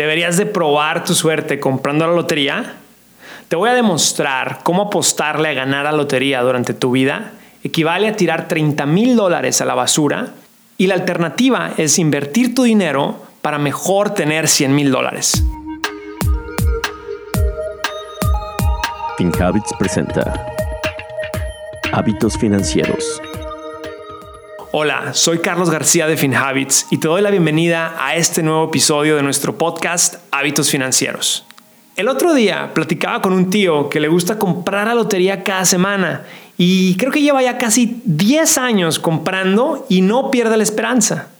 ¿Deberías de probar tu suerte comprando la lotería? Te voy a demostrar cómo apostarle a ganar la lotería durante tu vida equivale a tirar 30 mil dólares a la basura y la alternativa es invertir tu dinero para mejor tener 100 mil dólares. FinHabits presenta Hábitos Financieros. Hola, soy Carlos García de FinHabits y te doy la bienvenida a este nuevo episodio de nuestro podcast Hábitos Financieros. El otro día platicaba con un tío que le gusta comprar la lotería cada semana y creo que lleva ya casi 10 años comprando y no pierde la esperanza.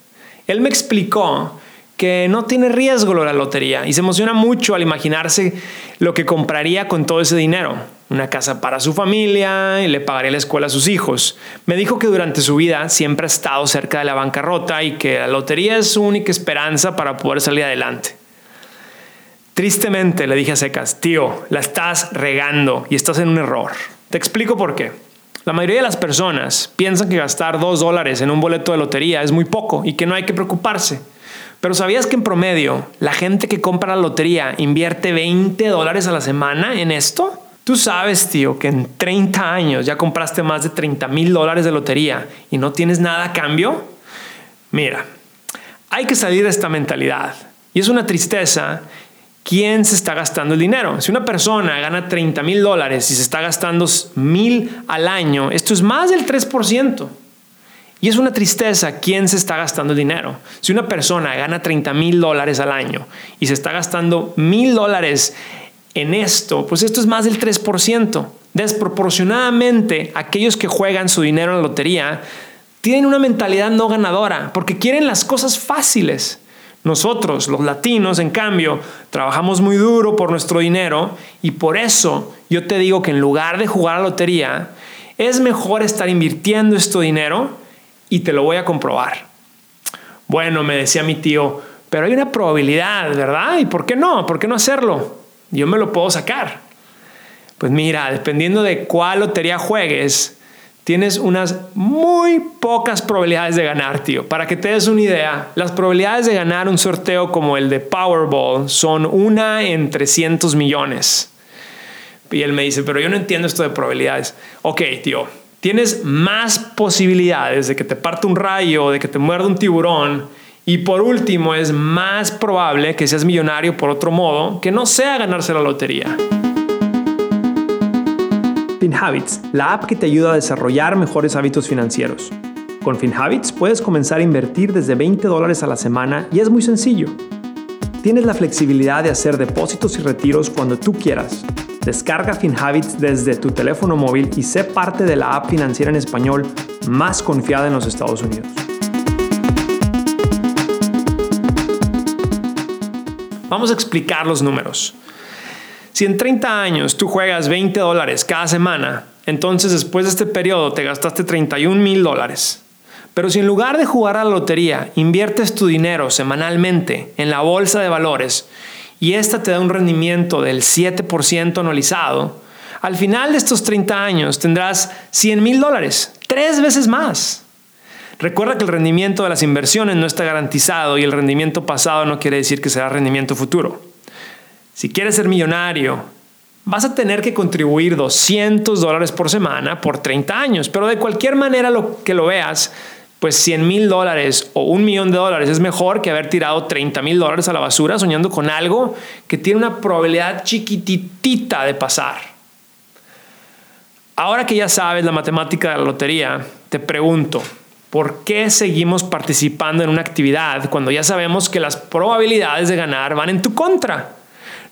Él me explicó que no tiene riesgo la lotería y se emociona mucho al imaginarse lo que compraría con todo ese dinero una casa para su familia y le pagaría la escuela a sus hijos. Me dijo que durante su vida siempre ha estado cerca de la bancarrota y que la lotería es su única esperanza para poder salir adelante. Tristemente le dije a secas, tío, la estás regando y estás en un error. Te explico por qué. La mayoría de las personas piensan que gastar dos dólares en un boleto de lotería es muy poco y que no hay que preocuparse. Pero ¿sabías que en promedio la gente que compra la lotería invierte 20 dólares a la semana en esto? Tú sabes, tío, que en 30 años ya compraste más de 30 mil dólares de lotería y no tienes nada a cambio. Mira, hay que salir de esta mentalidad. Y es una tristeza quién se está gastando el dinero. Si una persona gana 30 mil dólares y se está gastando mil al año, esto es más del 3%. Y es una tristeza quién se está gastando el dinero. Si una persona gana 30 mil dólares al año y se está gastando mil dólares en esto, pues esto es más del 3%. Desproporcionadamente, aquellos que juegan su dinero en la lotería tienen una mentalidad no ganadora porque quieren las cosas fáciles. Nosotros, los latinos, en cambio, trabajamos muy duro por nuestro dinero y por eso yo te digo que en lugar de jugar a la lotería, es mejor estar invirtiendo este dinero y te lo voy a comprobar. Bueno, me decía mi tío, pero hay una probabilidad, ¿verdad? ¿Y por qué no? ¿Por qué no hacerlo? Yo me lo puedo sacar. Pues mira, dependiendo de cuál lotería juegues, tienes unas muy pocas probabilidades de ganar, tío. Para que te des una idea, las probabilidades de ganar un sorteo como el de Powerball son una en 300 millones. Y él me dice, pero yo no entiendo esto de probabilidades. Ok, tío, tienes más posibilidades de que te parte un rayo, de que te muerda un tiburón, y por último, es más probable que seas millonario por otro modo que no sea ganarse la lotería. FinHabits, la app que te ayuda a desarrollar mejores hábitos financieros. Con FinHabits puedes comenzar a invertir desde 20 dólares a la semana y es muy sencillo. Tienes la flexibilidad de hacer depósitos y retiros cuando tú quieras. Descarga FinHabits desde tu teléfono móvil y sé parte de la app financiera en español más confiada en los Estados Unidos. Vamos a explicar los números. Si en 30 años tú juegas 20 dólares cada semana, entonces después de este periodo te gastaste 31 mil dólares. Pero si en lugar de jugar a la lotería inviertes tu dinero semanalmente en la bolsa de valores y esta te da un rendimiento del 7% anualizado, al final de estos 30 años tendrás 100 mil dólares, tres veces más. Recuerda que el rendimiento de las inversiones no está garantizado y el rendimiento pasado no quiere decir que será rendimiento futuro. Si quieres ser millonario, vas a tener que contribuir 200 dólares por semana por 30 años, pero de cualquier manera lo que lo veas, pues 100 mil dólares o un millón de dólares es mejor que haber tirado 30 mil dólares a la basura soñando con algo que tiene una probabilidad chiquititita de pasar. Ahora que ya sabes la matemática de la lotería, te pregunto, ¿Por qué seguimos participando en una actividad cuando ya sabemos que las probabilidades de ganar van en tu contra?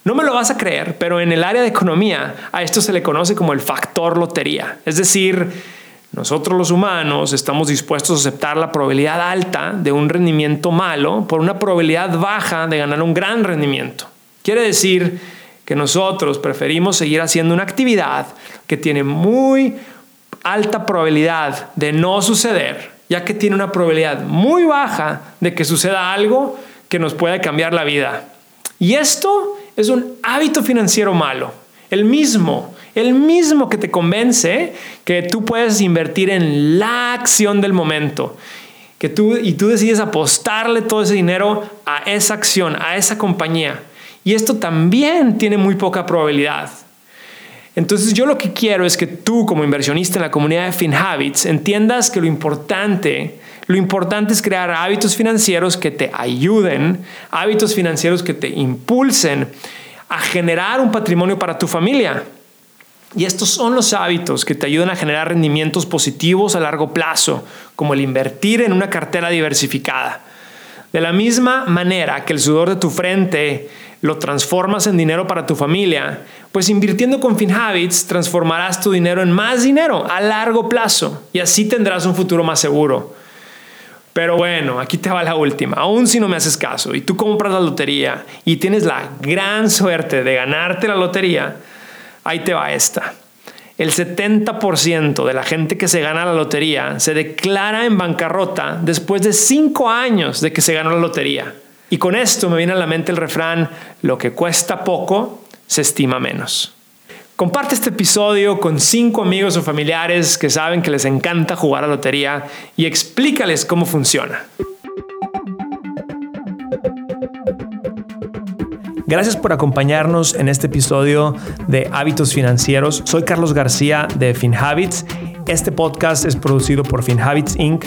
No me lo vas a creer, pero en el área de economía a esto se le conoce como el factor lotería. Es decir, nosotros los humanos estamos dispuestos a aceptar la probabilidad alta de un rendimiento malo por una probabilidad baja de ganar un gran rendimiento. Quiere decir que nosotros preferimos seguir haciendo una actividad que tiene muy alta probabilidad de no suceder ya que tiene una probabilidad muy baja de que suceda algo que nos pueda cambiar la vida. Y esto es un hábito financiero malo, el mismo, el mismo que te convence que tú puedes invertir en la acción del momento. que tú, y tú decides apostarle todo ese dinero a esa acción, a esa compañía. Y esto también tiene muy poca probabilidad. Entonces yo lo que quiero es que tú como inversionista en la comunidad de FinHabits entiendas que lo importante, lo importante es crear hábitos financieros que te ayuden, hábitos financieros que te impulsen a generar un patrimonio para tu familia. Y estos son los hábitos que te ayudan a generar rendimientos positivos a largo plazo, como el invertir en una cartera diversificada. De la misma manera que el sudor de tu frente lo transformas en dinero para tu familia, pues invirtiendo con FinHabits transformarás tu dinero en más dinero a largo plazo y así tendrás un futuro más seguro. Pero bueno, aquí te va la última. Aún si no me haces caso y tú compras la lotería y tienes la gran suerte de ganarte la lotería, Ahí te va esta. El 70% de la gente que se gana la lotería se declara en bancarrota después de 5 años de que se ganó la lotería. Y con esto me viene a la mente el refrán, lo que cuesta poco, se estima menos. Comparte este episodio con cinco amigos o familiares que saben que les encanta jugar a lotería y explícales cómo funciona. Gracias por acompañarnos en este episodio de Hábitos Financieros. Soy Carlos García de FinHabits. Este podcast es producido por FinHabits Inc.,